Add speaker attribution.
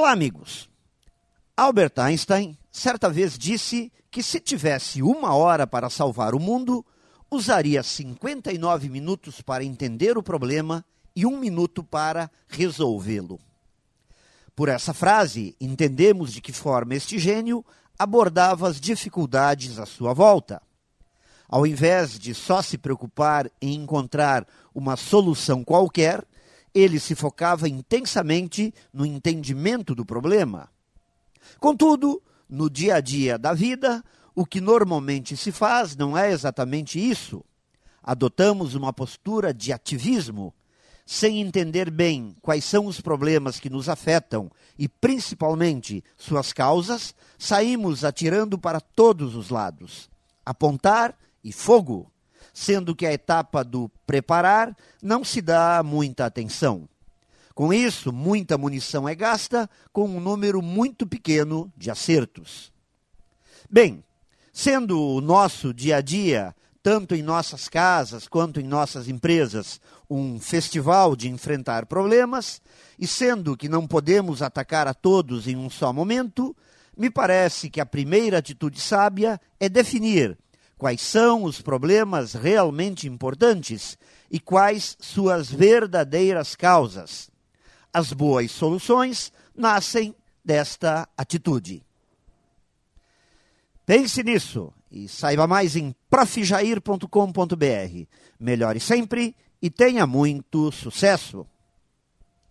Speaker 1: Olá, amigos. Albert Einstein certa vez disse que se tivesse uma hora para salvar o mundo, usaria 59 minutos para entender o problema e um minuto para resolvê-lo. Por essa frase, entendemos de que forma este gênio abordava as dificuldades à sua volta. Ao invés de só se preocupar em encontrar uma solução qualquer, ele se focava intensamente no entendimento do problema. Contudo, no dia a dia da vida, o que normalmente se faz não é exatamente isso. Adotamos uma postura de ativismo, sem entender bem quais são os problemas que nos afetam e, principalmente, suas causas, saímos atirando para todos os lados. Apontar e fogo sendo que a etapa do preparar não se dá muita atenção. Com isso, muita munição é gasta com um número muito pequeno de acertos. Bem, sendo o nosso dia a dia, tanto em nossas casas quanto em nossas empresas, um festival de enfrentar problemas, e sendo que não podemos atacar a todos em um só momento, me parece que a primeira atitude sábia é definir quais são os problemas realmente importantes e quais suas verdadeiras causas. As boas soluções nascem desta atitude. Pense nisso e saiba mais em profjair.com.br. Melhore sempre e tenha muito sucesso!